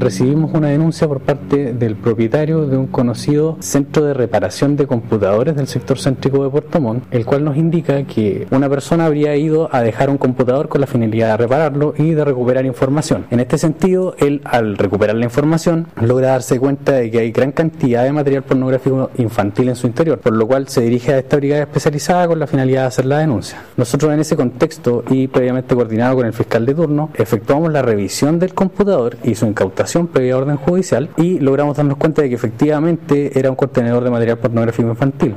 recibimos una denuncia por parte del propietario de un conocido centro de reparación de computadores del sector céntrico de Puerto Montt, el cual nos indica que una persona habría ido a dejar un computador con la finalidad de repararlo y de recuperar información. En este sentido, él al recuperar la información logra darse cuenta de que hay gran cantidad de material pornográfico infantil en su interior, por lo cual se dirige a esta brigada especializada con la finalidad de hacer la denuncia. Nosotros en ese contexto y previamente coordinado con el fiscal de turno, efectuamos la revisión del computador y su incautación previa orden judicial y logramos darnos cuenta de que efectivamente era un contenedor de material pornográfico infantil.